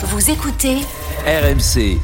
Vous écoutez RMC.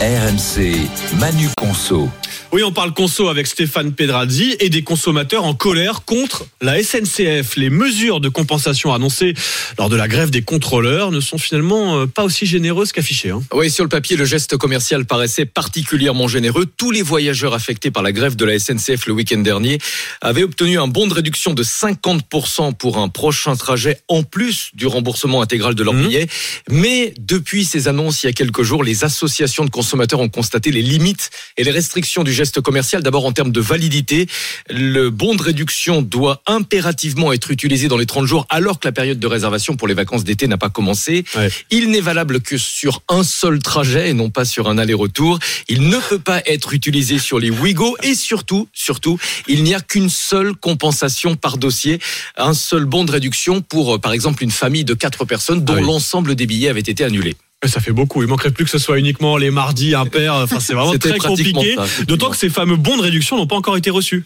RMC, Manu Conso. Oui, on parle conso avec Stéphane Pedrazzi et des consommateurs en colère contre la SNCF. Les mesures de compensation annoncées lors de la grève des contrôleurs ne sont finalement euh, pas aussi généreuses qu'affichées. hein. Oui, sur le papier, le geste commercial paraissait particulièrement généreux. Tous les voyageurs affectés par la grève de la SNCF le week-end dernier avaient obtenu un bon de réduction de 50% pour un prochain trajet en plus du remboursement intégral de leur Mhm. billet. Mais depuis ces annonces il y a quelques jours, les associations de consommateurs ont constaté les limites et les restrictions du geste commercial. D'abord en termes de validité, le bon de réduction doit impérativement être utilisé dans les 30 jours alors que la période de réservation pour les vacances d'été n'a pas commencé. Ouais. Il n'est valable que sur un seul trajet et non pas sur un aller-retour. Il ne peut pas être utilisé sur les Ouigo et surtout, surtout, il n'y a qu'une seule compensation par dossier, un seul bon de réduction pour, euh, par exemple, une famille de quatre personnes dont Ah oui. l'ensemble des billets avait été annulé. Ça fait beaucoup. Il manquerait plus que ce soit uniquement les mardis impairs. Enfin, c'est vraiment très compliqué. D'autant que ces fameux bons de réduction n'ont pas encore été reçus.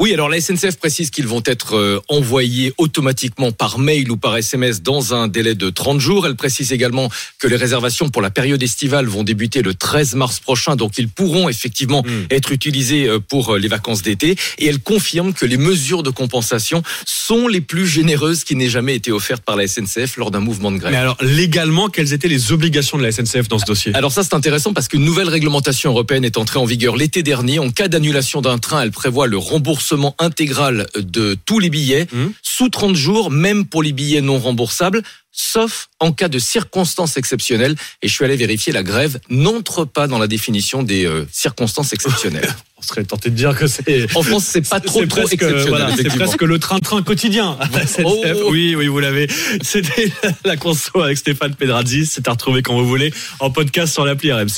Oui, alors la SNCF précise qu'ils vont être euh, envoyés automatiquement par mail ou par SMS dans un délai de 30 jours. Elle précise également que les réservations pour la période estivale vont débuter le 13 mars prochain, donc ils pourront effectivement Mm. être utilisés euh, pour euh, les vacances d'été. Et elle confirme que les mesures de compensation sont les plus généreuses qui n'aient jamais été offertes par la SNCF lors d'un mouvement de grève. Mais alors, légalement, quelles étaient les obligations de la SNCF dans ce dossier Alors ça c'est intéressant parce qu'une nouvelle réglementation européenne est entrée en vigueur l'été dernier. En cas d'annulation d'un train, elle prévoit le remboursement intégral de tous les billets Mhm. sous 30 jours, même pour les billets non remboursables, sauf en cas de circonstances exceptionnelles. Et je suis allé vérifier, la grève n'entre pas dans la définition des euh, circonstances exceptionnelles. Serait tenté de dire que c'est. En France, c'est pas trop presque, exceptionnel. voilà, c'est presque le train-train quotidien. Oh. Oui, oui, vous l'avez. C'était la conso avec Stéphane Pedrazzi. C'est à retrouver quand vous voulez en podcast sur l'appli RMC.